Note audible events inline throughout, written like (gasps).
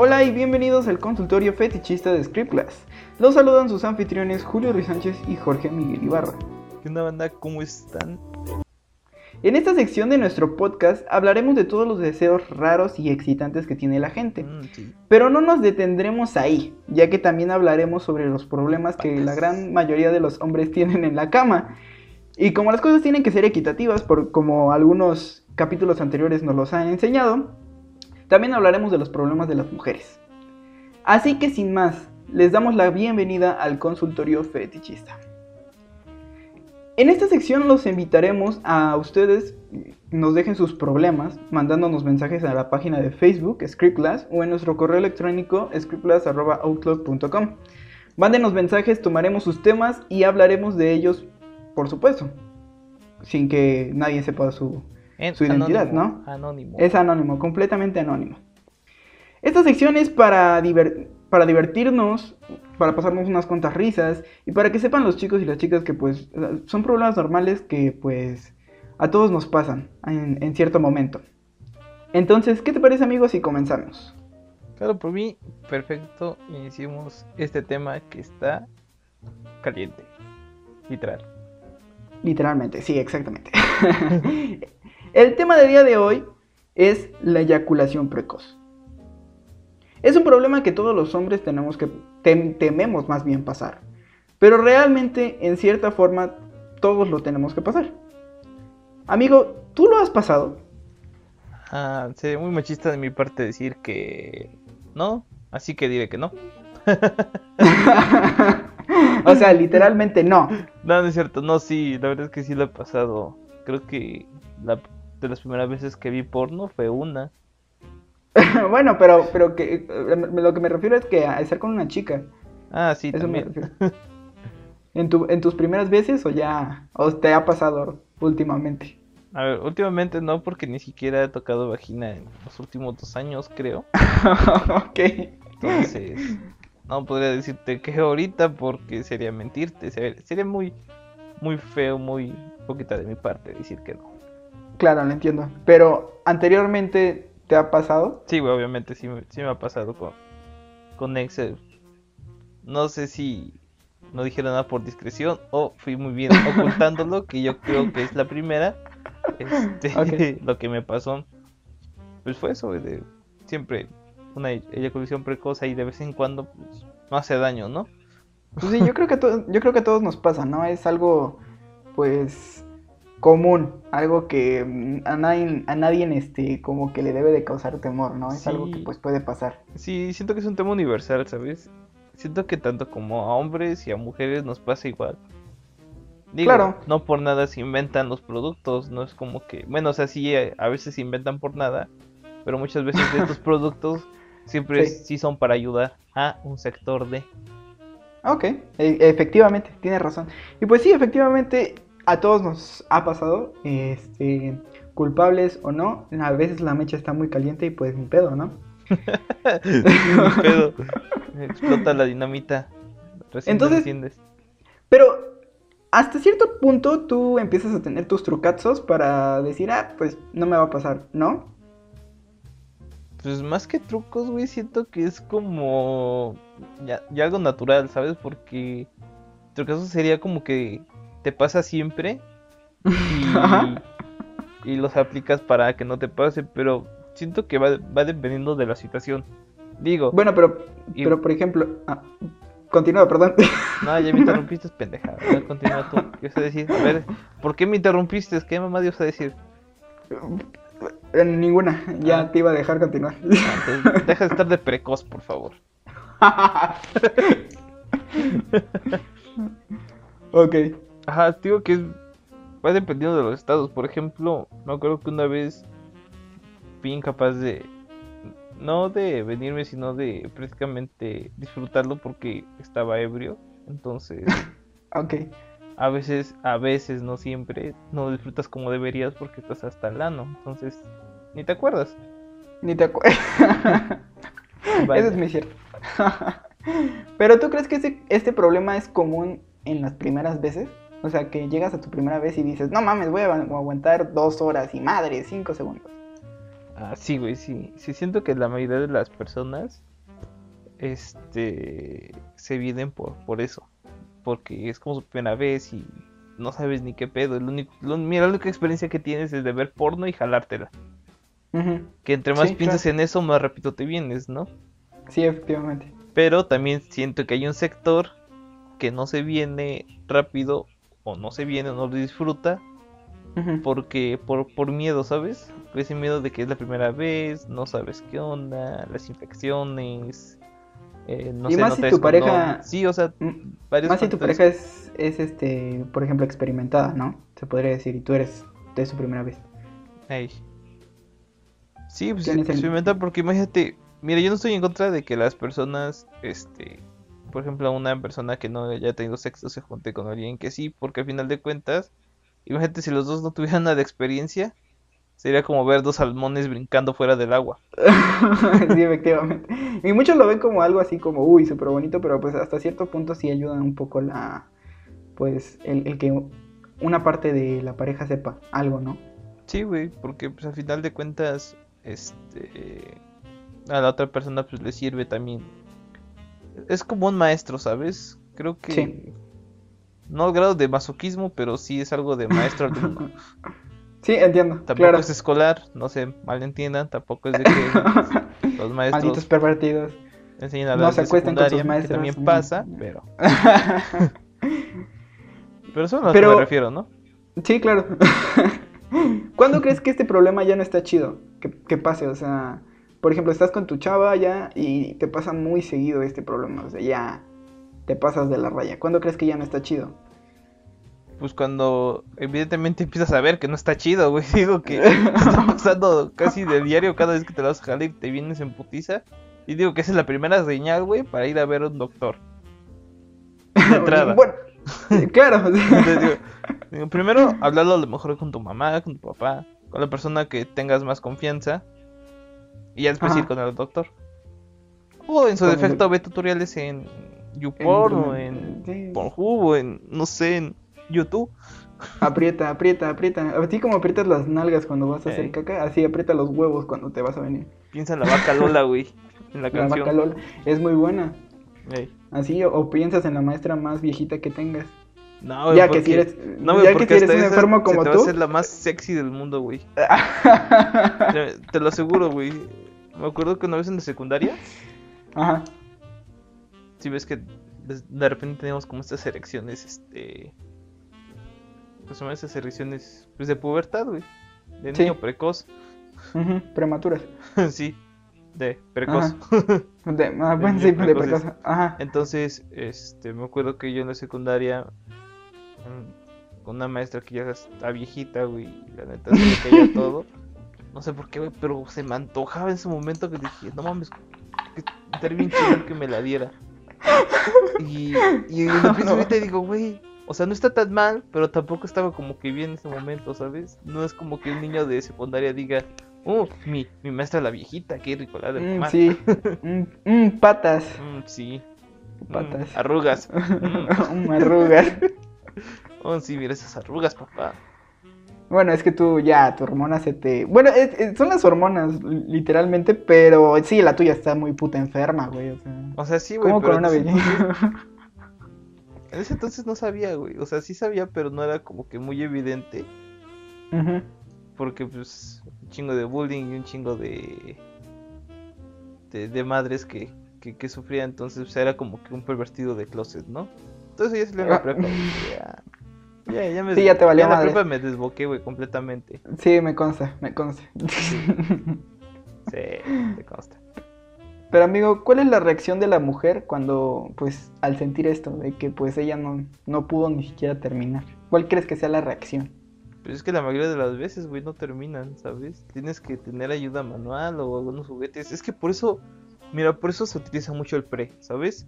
Hola y bienvenidos al consultorio fetichista de Script Class. Los saludan sus anfitriones Julio Ruiz Sánchez y Jorge Miguel Ibarra. ¿Qué onda banda? ¿Cómo están? En esta sección de nuestro podcast hablaremos de todos los deseos raros y excitantes que tiene la gente. Mm, sí. Pero no nos detendremos ahí, ya que también hablaremos sobre los problemas que la gran mayoría de los hombres tienen en la cama. Y como las cosas tienen que ser equitativas, por, como algunos capítulos anteriores nos los han enseñado, también hablaremos de los problemas de las mujeres. Así que sin más, les damos la bienvenida al consultorio fetichista. En esta sección los invitaremos a ustedes nos dejen sus problemas mandándonos mensajes a la página de Facebook Scriptclass o en nuestro correo electrónico scriptclass@outlook.com. Mándenos mensajes, tomaremos sus temas y hablaremos de ellos, por supuesto, sin que nadie sepa su, En- su identidad, anónimo, ¿no? Anónimo. Es anónimo, completamente anónimo. Esta sección es para, diver- para divertirnos, para pasarnos unas cuantas risas y para que sepan los chicos y las chicas que pues son problemas normales que pues a todos nos pasan en, en cierto momento. Entonces, ¿qué te parece amigos si comenzamos? Claro, por mí, perfecto. Iniciemos este tema que está caliente. Literal. Literalmente, sí, exactamente. (laughs) El tema del día de hoy es la eyaculación precoz. Es un problema que todos los hombres tenemos que tem- tememos más bien pasar. Pero realmente, en cierta forma, todos lo tenemos que pasar. Amigo, ¿tú lo has pasado? Ah, sería muy machista de mi parte decir que no, así que diré que no. (laughs) o sea, literalmente no. No, no es cierto, no, sí, la verdad es que sí lo he pasado. Creo que la, de las primeras veces que vi porno fue una. (laughs) bueno, pero, pero que, eh, lo que me refiero es que a estar con una chica. Ah, sí, Eso también. (laughs) ¿En, tu, ¿En tus primeras veces o ya o te ha pasado últimamente? A ver, últimamente no, porque ni siquiera he tocado vagina en los últimos dos años, creo. (laughs) ok. Entonces, no podría decirte que ahorita porque sería mentirte. Sería, sería muy, muy feo, muy poquita de mi parte decir que no. Claro, lo entiendo. Pero anteriormente te ha pasado. Sí, güey, obviamente sí, me- sí me ha pasado con, con Excel. No sé si no dijeron nada por discreción o fui muy bien (laughs) ocultándolo, que yo creo que es la primera. Este, (laughs) lo que me pasó, pues fue eso, de siempre una ey- eyaculación precoz y de vez en cuando, pues, no hace daño, ¿no? Pues sí, yo creo que yo creo que a todos nos pasa, ¿no? Es algo, pues, común, algo que mm, a nadie, a nadie este, como que le debe de causar temor, ¿no? Es algo que pues puede pasar. Sí, siento que es un tema universal, ¿sabes? Siento que tanto como a hombres y a mujeres nos pasa igual. Digo, Claro. no por nada se inventan los productos, no es como que, bueno, o sea, sí, eh, a veces se inventan por nada, pero muchas veces estos (laughs) productos siempre Sí. sí son para ayudar a un sector de... Ok, e- efectivamente, tienes razón. Y pues sí, efectivamente, a todos nos ha pasado, este, culpables o no, a veces la mecha está muy caliente y pues ni pedo, ¿no? (laughs) Ni pedo. (laughs) Explota la dinamita. Recién Entonces-. Pero hasta cierto punto tú empiezas a tener tus trucazos para decir, ah, pues no me va a pasar, ¿no? Pues más que trucos, güey, siento que es como ya, ya algo natural, ¿sabes? Porque trucazo sería como que te pasa siempre (laughs) y, y los aplicas para que no te pase, pero siento que va, va dependiendo de la situación. Digo, Bueno, pero, Y- pero por ejemplo, ah, continúa, perdón. no, ya me (laughs) interrumpiste, pendeja. Continúa tú. ¿Qué vas a decir? A ver, ¿por qué me interrumpiste? ¿Qué mamá ibas a decir? En ninguna, ya Ah. te iba a dejar continuar. Ah, entonces, deja de estar de precoz, por favor. (laughs) ok. Ajá, digo que es- va dependiendo de los estados. Por ejemplo, me acuerdo que una vez fui incapaz de, no de venirme, sino de prácticamente disfrutarlo porque estaba ebrio. Entonces, (laughs) Ok. a veces, a veces, no siempre, no disfrutas como deberías porque estás hasta el ano. Entonces, ni te acuerdas. Ni te acuerdas. (laughs) Eso es muy cierto. (laughs) Pero tú crees que este, este problema es común en las primeras veces? O sea, que llegas a tu primera vez y dices, no mames, voy a agu- aguantar dos horas y madre, cinco segundos. Ah, sí, güey, sí. Sí siento que la mayoría de las personas este se vienen por, por eso. Porque es como su primera vez y no sabes ni qué pedo. El único, lo- mira, la única experiencia que tienes es de ver porno y jalártela. Que entre más Sí, piensas claro. en eso, más rápido te vienes, ¿no? Sí, efectivamente. Pero también siento que hay un sector que no se viene rápido o no se viene o no lo disfruta porque por, por miedo, ¿sabes? Ese miedo de que es la primera vez, no sabes qué onda, las infecciones, eh, no Y sé, más no si tu pareja-. Sí, o sea, Mm, varios Más si tu pareja es, es, este, por ejemplo, experimentada, ¿no? Se podría decir, y tú eres de su primera vez. Sí, pues Tienes el- experimentar porque imagínate, mira, yo no estoy en contra de que las personas, este, por ejemplo, una persona que no haya tenido sexo se junte con alguien que sí, porque al final de cuentas, imagínate si los dos no tuvieran nada de experiencia, sería como ver dos salmones brincando fuera del agua. (laughs) sí, efectivamente. Y muchos lo ven como algo así como, uy, súper bonito, pero pues hasta cierto punto sí ayuda un poco la, pues, el, el que una parte de la pareja sepa algo, ¿no? Sí, güey, porque pues al final de cuentas, este, a la otra persona pues le sirve también. Es como un maestro, ¿sabes? Creo que Sí. no al grado de masoquismo, pero sí es algo de maestro alumno. (laughs) Sí, entiendo, Tampoco claro. es escolar, no se malentiendan, tampoco es de que (laughs) los maestros Malditos pervertidos. enseñan a no se de acuesten con sus que maestros. también pasa, pero (laughs) pero eso es a lo que Pero- me refiero, ¿no? Sí, claro. ¿Cuándo crees que este problema ya no está chido? Que, que pase, o sea, por ejemplo, estás con tu chava ya y te pasa muy seguido este problema, o sea, ya te pasas de la raya. ¿Cuándo crees que ya no está chido? Pues cuando evidentemente empiezas a ver que no está chido, güey. (laughs) Digo que está (laughs) pasando casi de diario cada vez que te la vas a jalar y te vienes en putiza. Y digo que esa es la primera señal, güey, para ir a ver a un doctor. De (laughs) entrada. bueno, claro. Entonces, digo, digo, primero, hablarlo a lo mejor con tu mamá, con tu papá, con la persona que tengas más confianza. Y ya después Ajá. ir con el doctor. O en su Con el defecto, ve tutoriales en YouPorn o En- sí. Pornhub o en, no sé, en YouTube. Aprieta, aprieta, aprieta. Así como aprietas las nalgas cuando vas a hacer caca, así aprieta los huevos cuando te vas a venir. Piensa en la vaca Lola, güey. En la (laughs) La canción. vaca Lola es muy buena. Así, o, o piensas en la maestra más viejita que tengas. No, güey, ya que si eres, No, ya que si eres un enfermo se como te va a tú. hacer la más sexy del mundo, güey. Te (laughs) te lo aseguro, güey. Me acuerdo que una vez en la secundaria, Ajá. si ves que de de repente teníamos como estas erecciones, este... Pues son esas erecciones pues, de pubertad, güey. De Sí. niño precoz. ujú, Prematuras. (laughs) sí, de precoz. De, (laughs) ah, bueno, De sí, precoz. Ajá. Entonces, este, me acuerdo que yo en la secundaria, mm, con una maestra que ya está viejita, güey, la neta se le caía (laughs) todo. No sé por qué, güey, pero se me antojaba en ese momento que dije, no mames, que estaría bien chido que me la diera. Y, y lo pienso ahorita y digo, güey, o sea, no está tan mal, pero tampoco estaba como que bien en ese momento, ¿sabes? No es como que un niño de secundaria diga, oh, mi, mi maestra la viejita, qué rico la de Mm, mamá". sí. (laughs) Mm, mm, patas. Mm, sí. Patas. arrugas. (laughs) Mm. Mm, arrugas. (laughs) Oh, sí, mira esas arrugas, papá. Bueno, es que tú ya, tu hormona se te... Bueno, es- es- son las hormonas, literalmente, pero sí, la tuya está muy puta enferma, güey. O sea, O sea, sí, güey. ¿Cómo pero con una en ese entonces- (laughs) En ese entonces no sabía, güey. O sea, sí sabía, pero no era como que muy evidente. Ujú. Porque, pues, un chingo de bullying y un chingo de. de, de madres que, que, que sufría. Entonces, pues, era como que un pervertido de closet, ¿no? Entonces, ya en la Ah. prepa. Ya, ya, ya me. Sí, ya te valió la madre. prepa me desboqué, güey, completamente. Sí, me consta, me consta. (laughs) Sí, te consta. Pero amigo, ¿cuál es la reacción de la mujer cuando, pues, al sentir esto, de que pues ella no, no pudo ni siquiera terminar? ¿Cuál crees que sea la reacción? Pues es que la mayoría de las veces, güey, no terminan, ¿sabes? Tienes que tener ayuda manual o algunos juguetes. Es que por eso, mira, por eso se utiliza mucho el pre, ¿sabes?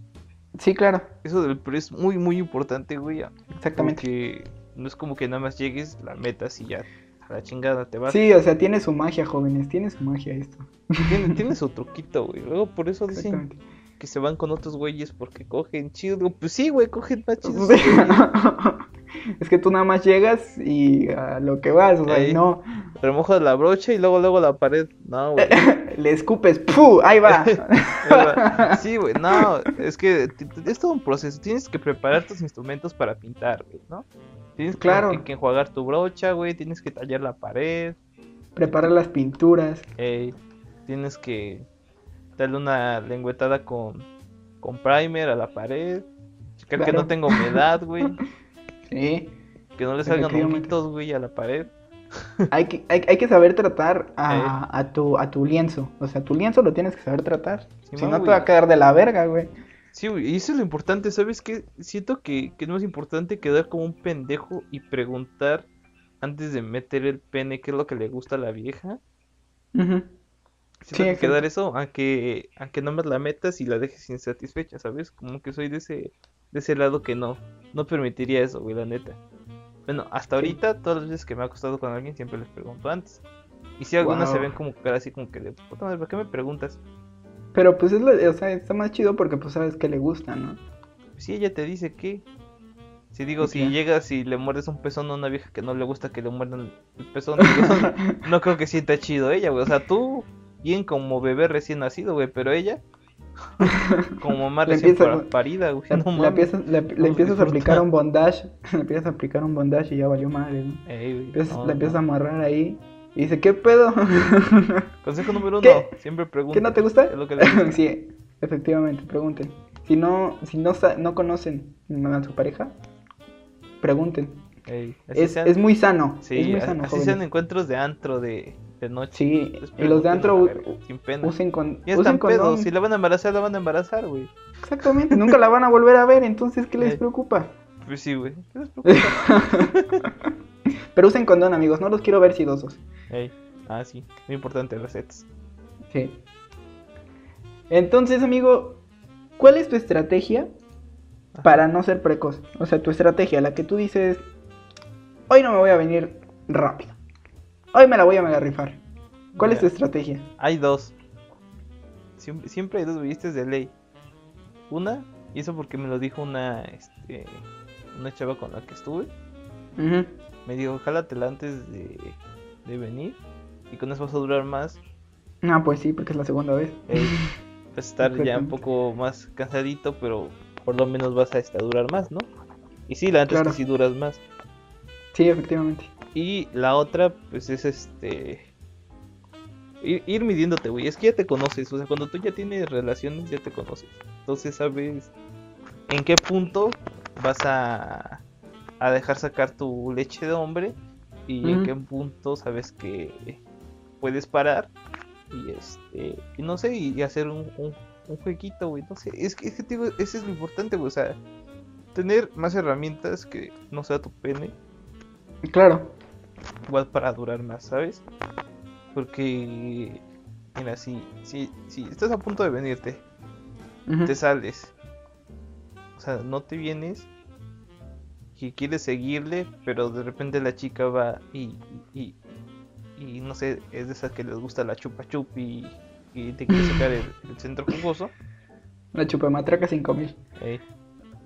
Sí, claro, Eso del pre es muy, muy importante, güey. exactamente. Porque no es como que nada más llegues, la metas y ya, a la chingada te vas. Sí, o sea, tiene su magia, jóvenes, tiene su magia esto. Tiene, (laughs) tiene su truquito, güey. Luego por eso dicen que se van con otros güeyes porque cogen chido. Pues sí, güey, cogen más chido. (laughs) Es que tú nada más llegas y a lo que vas, o sea, Ey. no. Remojas la brocha y luego, luego la pared. No, güey. (laughs) Le escupes, ¡pu! (laughs) Ahí va. Sí, güey, no, es que es todo un proceso. Tienes que preparar tus instrumentos para pintar, güey, ¿no? Tienes Claro. que, que enjuagar tu brocha, güey. Tienes que tallar la pared. Preparar las pinturas. ey, tienes que darle una lengüetada con, con primer a la pared. Checar que no tenga humedad, güey. (laughs) Sí. Que no le salgan honguitos, güey, a la pared. Hay que, hay, hay que saber tratar a, a tu, a tu lienzo. O sea, tu lienzo lo tienes que saber tratar. Sí, si no, te va a quedar de la verga, güey. Sí, güey, y eso es lo importante, ¿sabes qué? Siento que, que no es importante quedar como un pendejo y preguntar antes de meter el pene qué es lo que le gusta a la vieja. Ujú. Siento Sí, que quedar eso, aunque, aunque no me la metas y la dejes insatisfecha, ¿sabes? Como que soy de ese, de ese lado que no, no permitiría eso, güey, la neta. Bueno, hasta ahorita, todas las veces que me ha acostado con alguien, siempre les pregunto antes. Y si algunas se ven como cara así como que de puta madre, ¿para qué me preguntas? Pero pues es lo, o sea, está más chido porque pues sabes que le gusta, ¿no? Si ella te dice que. Si digo, si llegas y le muerdes un pezón a una vieja que no le gusta que le muerdan el pezón, (laughs) no creo que sienta chido ella, güey. O sea, tú, bien como bebé recién nacido, güey, pero ella, como mamá (laughs) recién parida, güey. No empiezas, a aplicar un bondage. (laughs) Le empiezas a aplicar un bondage y ya valió madre, ¿no? Ey, Empiezas- no, la empiezas a amarrar ahí. Y dice, ¿qué pedo? (laughs) Consejo número uno, ¿Qué? siempre pregunta. ¿Qué no te gusta? ¿Qué es lo que le gusta? sí, efectivamente, pregunten. Si no, si no, no conocen a su pareja, pregunten. Ey, Es, sean- es muy sano. sí, es muy sano, así jóvenes. sean encuentros de antro de, de noche. Sí, y los de antro sin pena. usen con usen condón. si la van a embarazar, la van a embarazar, güey. Exactamente, nunca la van a volver a ver, entonces ¿qué les Ey. preocupa? Pues sí, güey. ¿Qué les (laughs) preocupa? Pero usen condón, amigos, no los quiero ver sidosos. Ey, Ah, sí, muy importante, recetas. Sí. Entonces, amigo, ¿cuál es tu estrategia Ajá. para no ser precoz? O sea, tu estrategia, la que tú dices, hoy no me voy a venir rápido. Hoy me la voy a mega rifar. ¿Cuál es tu estrategia? Hay dos. Siempre, siempre hay dos vistas de ley. Una, y eso porque me lo dijo una, este, una chava con la que estuve. Me dijo, jálatela antes de, de venir. Y con eso vas a durar más. Ah, pues sí, porque es la segunda vez. Ey, (laughs) vas a estar ya un poco más cansadito, pero por lo menos vas a este, durar más, ¿no? Y sí, la neta es Claro. que sí duras más. Sí, efectivamente. Y la otra, pues es este. Ir, ir midiéndote, güey. Es que ya te conoces. O sea, cuando tú ya tienes relaciones, ya te conoces. Entonces sabes en qué punto vas a, a dejar sacar tu leche de hombre. Y en qué punto sabes que puedes parar. Y este. Y no sé, y hacer un, un, un jueguito, güey. No sé. Es que, es que te digo, ese es lo importante, güey. O sea, tener más herramientas que no sea tu pene Claro. Igual para durar más, ¿sabes? Porque, mira, si, si, si estás a punto de venirte, te sales, o sea, no te vienes y quieres seguirle, pero de repente la chica va y, y, y no sé, es de esas que les gusta la chupa chup y, y te quiere (laughs) sacar el, el centro jugoso, La chupamatraca 5000. eh,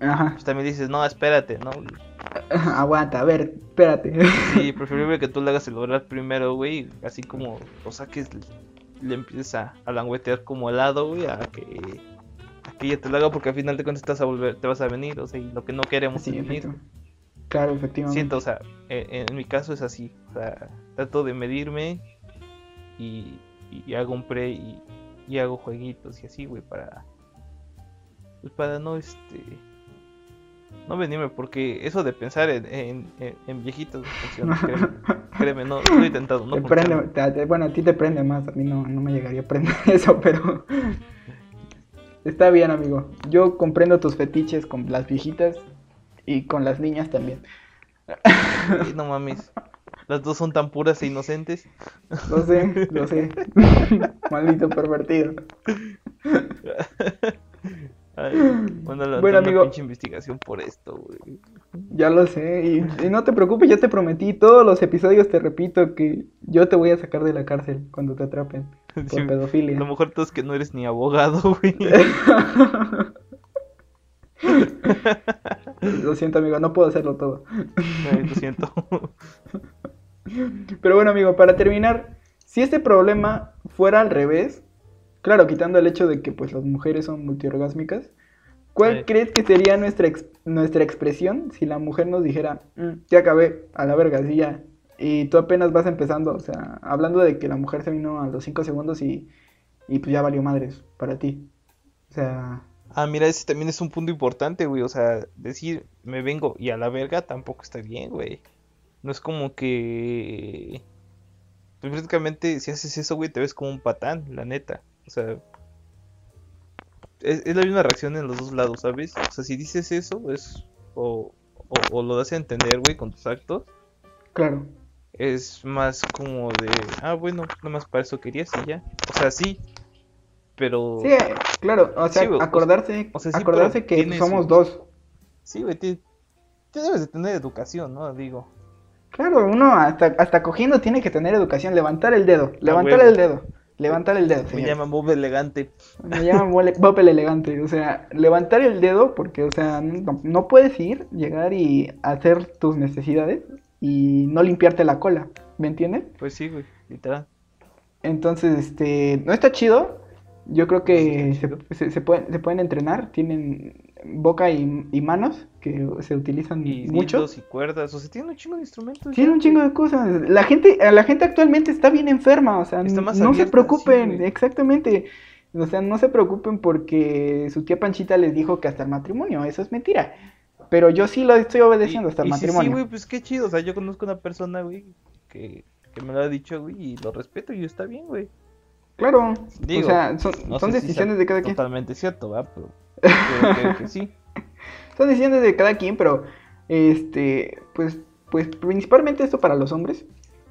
Ajá. pues también dices, no, espérate, ¿no? (laughs) Aguanta, a ver, espérate. Sí, (laughs) preferible que tú le hagas el oral primero, güey. Así como lo saques, le empieces a, a languetear como helado, güey, a que, a que ella te lo haga porque al final de cuentas a volver, te vas a venir, o sea, y lo que no queremos Sí, es venir. Claro, efectivamente. Siento, o sea, e- en, mi caso es así, o sea, trato de medirme y, y hago un pre y, y hago jueguitos y así, güey, para, pues para no, este, no venirme, porque eso de pensar en, en, viejitos funciona, (laughs) créeme, créeme, no, lo he intentado, no te funciona. prende, te- te- bueno, a ti te prende más, a mí no, no me llegaría a prender (laughs) eso, pero está bien, amigo. Yo comprendo tus fetiches con las viejitas y con las niñas también. No mames, las dos son tan puras e inocentes. Lo sé, lo sé. (laughs) Maldito pervertido. Ay, (gasps) bueno, amigo. pinche investigación por esto, güey. Ya lo sé. Y, y no te preocupes, ya te prometí. Todos los episodios te repito que yo te voy a sacar de la cárcel cuando te atrapen (laughs) por Sí, pedofilia. Lo mejor todo es que no eres ni abogado, güey. (laughs) Lo siento, amigo, no puedo hacerlo todo. Ay, lo siento. (laughs) Pero bueno, amigo, para terminar, si este problema fuera al revés, claro, quitando el hecho de que pues las mujeres son multiorgásmicas, ¿cuál Sí. crees que sería nuestra, ex- nuestra expresión si la mujer nos dijera, "Mm, ya acabé, a la verga, sí ya? Y tú apenas vas empezando, o sea, hablando de que la mujer se vino a los 5 segundos y, y pues ya valió madres para ti. O sea, Ah, mira, ese también es un punto importante, güey. O sea, decir me vengo y a la verga tampoco está bien, güey. No es como que. Pues prácticamente, si haces eso, güey, te ves como un patán, la neta. O sea, es, es la misma reacción en los dos lados, ¿sabes? O sea, si dices eso, es. O, o, o lo das a entender, güey, con tus actos. claro. Es más como de. Ah, bueno, nada más para eso querías y ya. O sea, sí. Pero. Sí, claro, o sea, Sí, acordarse, o sea, sí, acordarse que somos dos. Sí, güey, te, te debes de tener educación, ¿no? Digo. Claro, uno hasta, hasta cogiendo tiene que tener educación, levantar el dedo, levantar el dedo, levantar el dedo, Me señor. llaman Bob elegante. Me llaman (laughs) Bob el elegante, o sea, levantar el dedo porque, o sea, no, no puedes ir, llegar y hacer tus necesidades y no limpiarte la cola, ¿me entiendes? Pues sí, güey, literal. Entonces, este, no está chido. Yo creo que No se, está chido. se- se pueden, se pueden entrenar, tienen boca y, y manos que se utilizan Y mucho. y cuerdas, o sea, tiene un chingo de instrumentos. Tiene un chingo de cosas. La gente, la gente actualmente está bien enferma, o sea, Está más no se preocupen, sí, exactamente. O sea, no se preocupen porque su tía Panchita les dijo que hasta el matrimonio, eso es mentira. Pero yo sí lo estoy obedeciendo Y- hasta el y matrimonio. sí, güey, pues qué chido. O sea, yo conozco una persona, güey, que, que me lo ha dicho, güey, y lo respeto y está bien, güey. Claro, Digo, o sea, son, No son sé si decisiones sea de cada quien. Totalmente cierto, ¿va? Pero, creo que sí. (laughs) Son decisiones de cada quien, pero este, pues, pues principalmente esto para los hombres,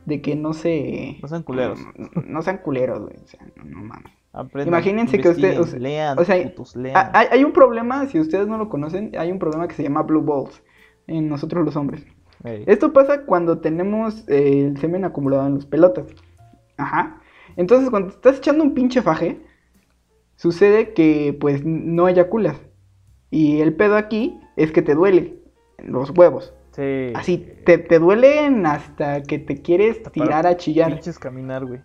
de que no se, No sean culeros. no sean culeros, güey, o sea, no, no mames. Aprendan, Imagínense que usted- investiguen, o- lean, o sea, putos, lean. Hay, hay un problema, si ustedes no lo conocen, hay un problema que se llama blue balls en nosotros los hombres. Esto pasa cuando tenemos eh, el semen acumulado en las pelotas. Ajá. Entonces, cuando estás echando un pinche faje, sucede que pues no eyaculas. Y el pedo aquí es que te duele los huevos. Sí. Así, te, te duelen hasta que te quieres tirar a chillar. Caminar, güey.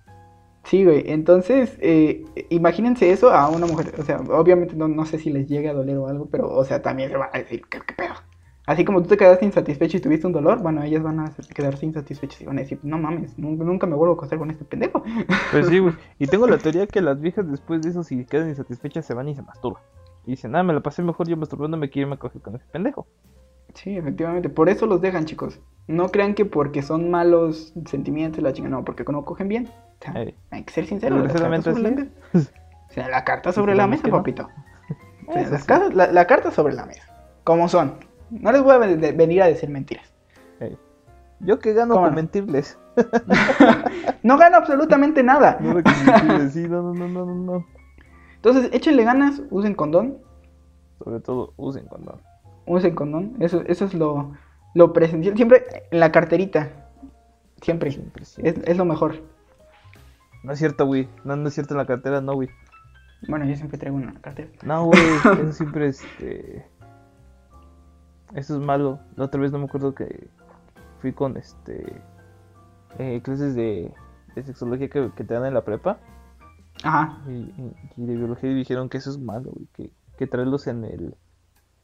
Sí, güey. Entonces, eh, imagínense eso a una mujer. O sea, obviamente no, no sé si les llegue a doler o algo, pero, o sea, también se van a decir, ¿qué, qué pedo? Así como tú te quedaste insatisfecho y tuviste un dolor, bueno, ellas van a quedarse insatisfechas y van a decir, no mames, nunca, me vuelvo a acostar con este pendejo. (laughs) Pues sí, güey. Y tengo la teoría que las viejas después de eso, si quedan insatisfechas, se van y se masturban. Y dicen, ah, me la pasé mejor yo masturbándome que irme a coger con ese pendejo. Sí, efectivamente, por eso los dejan, chicos. No crean que porque son malos sentimientos la chinga, no, porque no cogen bien. O sea, Ey. hay que ser sinceros. la carta sobre la. (laughs) O sea, la carta sobre la mesa, papito. O sea, Eso las sí. cartas- la, la carta sobre la mesa. Como son. No les voy a venir a decir mentiras. Yo que gano ¿Cómo con no? mentirles. (laughs) No gano absolutamente nada. (laughs) No mentirles, sí, no, no, no, no, no. Entonces, échenle ganas, usen condón. Sobre todo, usen condón. Usen condón. Eso, eso es lo, lo presencial. Siempre en la carterita. Siempre. Siempre, Es, siempre. es lo mejor. No es cierto, güey. No, no es cierto en la cartera, no, güey. Bueno, yo siempre traigo una cartera. No, güey. (laughs) Eso siempre, este. Eso es malo. La otra vez no me acuerdo que fui con, este. eh, clases de, de sexología que, que te dan en la prepa. Ajá, Y, y- y de biología y dijeron que eso es malo, güey. Que, que traerlos en el.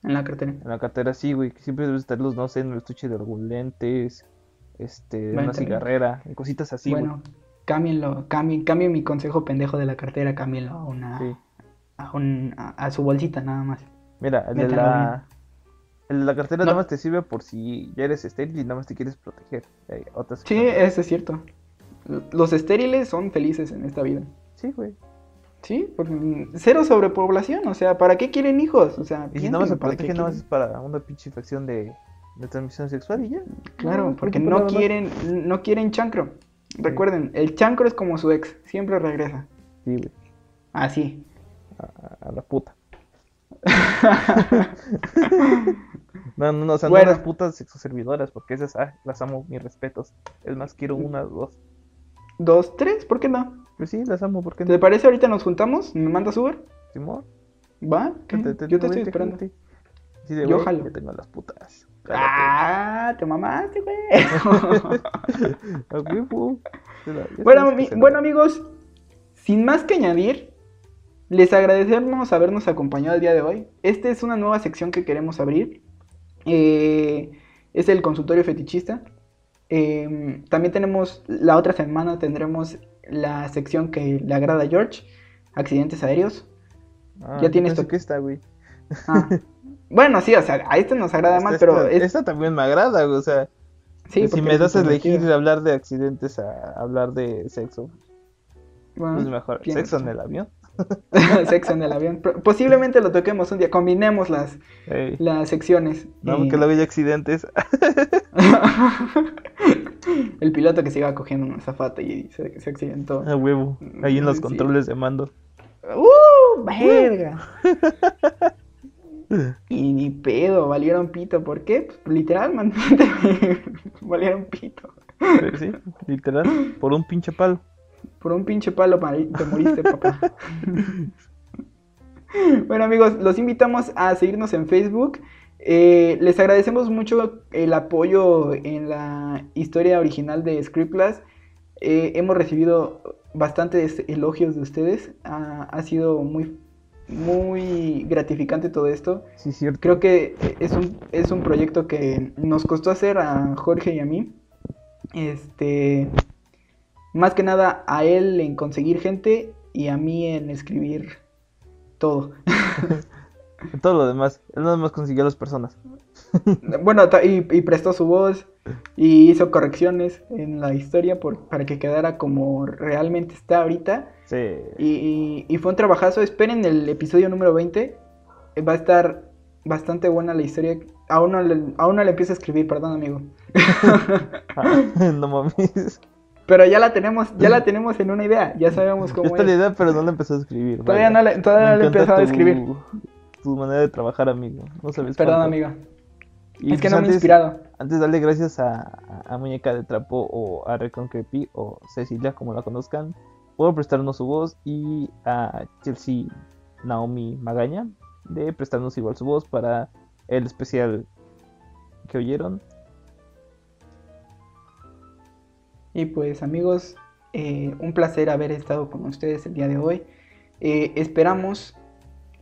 en la cartera. En la cartera sí, güey, que siempre debes estarlos, no sé, en el estuche de algún lentes, este, Bueno, una cigarrera, en cositas así, güey. bueno, cámbienlo. Cambien, cambien mi consejo pendejo de la cartera. Cámbienlo a una. Sí. A, un, a, a su bolsita nada más. Mira, el de la, la cartera No. nada más te sirve por si ya eres estéril y nada más te quieres proteger. Hay otras Sí, cosas. eso es cierto. Los estériles son felices en esta vida. Sí, güey. Sí, porque cero sobrepoblación, o sea, ¿para qué quieren hijos? O sea, Y si nada más se piénsenlo, ¿para qué protege, nada más es para una pinche infección de, de transmisión sexual y ya. Claro, No, porque no no quieren, no quieren chancro. Recuerden, el chancro es como su ex, siempre regresa. Sí, güey. Así. A, a- a la puta. (laughs) No, no, no, o sea, Bueno. no las putas sexoservidoras, porque esas ah, las amo, mis respetos. Es más, quiero una o dos. Dos, tres, ¿por qué no? Pues sí, las amo, ¿por qué ¿Te no? parece ahorita nos juntamos? ¿Me mandas Uber? Simón, ¿Va? ¿Qué? te- te- Yo te estoy esperando. Sí, de Yo jalo. yo tengo las putas. Ah, te mamaste, güey. (laughs) Bueno, mi- bueno, amigos, sin más que añadir, les agradecemos habernos acompañado el día de hoy. Esta es una nueva sección que queremos abrir. Eh, es el consultorio fetichista. Eh, también tenemos, la otra semana tendremos la sección que le agrada a George, accidentes aéreos. Ah, ya tienes que güey. Ah, bueno, sí, o sea, a este nos agrada más, Esta- pero esta, es- esta también me agrada, güey. O sea, sí, si me es das a elegir divertido. hablar de accidentes a hablar de sexo, Bueno, pues mejor. Sexo en el avión. (laughs) Sexo en el avión. Posiblemente lo toquemos un día, combinemos las, las secciones. No, y- porque luego hay accidentes. (laughs) el piloto que se iba cogiendo una zafata y se, se accidentó. A huevo. Ahí en los Sí. controles de mando. ¡Uh! ¡Verga! (laughs) Y ni pedo, valieron pito. ¿Por qué? Pues, literal, man. valieron pito. Pero sí, literal. Por un pinche palo. Por un pinche palo te moriste, (laughs) papá. bueno, amigos, los invitamos a seguirnos en Facebook. Eh, les agradecemos mucho el apoyo en la historia original de Scriptclass. Eh, hemos recibido bastantes elogios de ustedes. Ha, ha sido muy, muy gratificante todo esto. Sí, cierto. Creo que es un, es un proyecto que nos costó hacer a Jorge y a mí. Este, más que nada a él en conseguir gente y a mí en escribir todo. (laughs) Todo lo demás. Él nada más consiguió a las personas. (laughs) Bueno, y, y prestó su voz y hizo correcciones en la historia por, para que quedara como realmente está ahorita. Sí. Y, y- y fue un trabajazo. Esperen el episodio número 20. Eh, Va a estar bastante buena la historia. Aún no le, aún no le empiezo a escribir, perdón, amigo. (laughs) Ah, no mames. Pero ya la tenemos, ya la (laughs) tenemos en una idea. Ya sabemos cómo está la es. idea, pero no la empezó a escribir. Todavía no le, todavía no le he empezado a escribir. Tu manera de trabajar, amigo. No sabes Perdón, cuánto. amigo. Y es que pues no me he inspirado. Antes darle gracias a, Muñeca de Trapo o a Reconcrepi o Cecilia, como la conozcan, por prestarnos su voz y a Chelsea Naomi Magaña de prestarnos igual su voz para el especial que oyeron. Y pues amigos, eh, un placer haber estado con ustedes el día de hoy. Eh, esperamos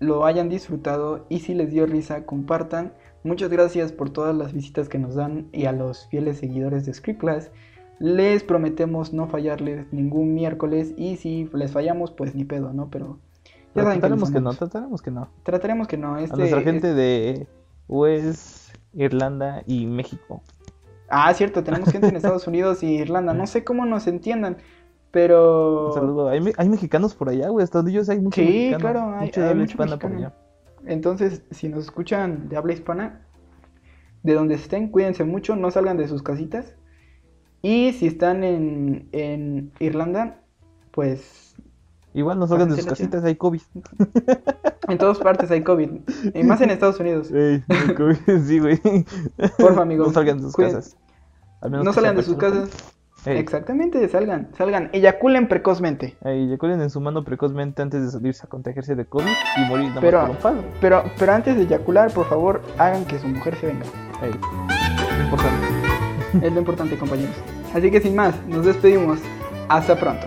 lo hayan disfrutado y si les dio risa, compartan. Muchas gracias por todas las visitas que nos dan y a los fieles seguidores de Script Class. Les prometemos no fallarles ningún miércoles y si les fallamos, pues ni pedo, ¿no? Pero ya saben trataremos que no, trataremos que no. Trataremos que no. A Este, nuestra es- gente de West Irlanda y México. Ah, cierto, tenemos gente en Estados Unidos y Irlanda. No sé cómo nos entiendan, pero... Un saludo. Hay, me- hay mexicanos por allá, güey. Yo sé hay mucho Sí, mexicano. claro, hay- mucho hay de habla mucho hispana por allá. Entonces, si nos escuchan de habla hispana, de donde estén, cuídense mucho, no salgan de sus casitas. Y si están en, en Irlanda, pues Igual no salgan de sus casitas, hay COVID. (laughs) en todas partes hay COVID. Y más en Estados Unidos. Ey, hay COVID, (laughs) sí, güey. Porfa, amigos. No salgan de sus cuiden- casas. Al menos No salgan de sus casas. Ey, Exactamente, salgan, salgan. Eyaculen precozmente. ey, eyaculen en su mano precozmente antes de salirse a contagiarse de COVID y morir nada Pero- más por un palo. Pero, pero antes de eyacular, por favor, hagan que su mujer se venga. Ey, es importante. Es lo importante, compañeros. Así que sin más, nos despedimos. Hasta pronto.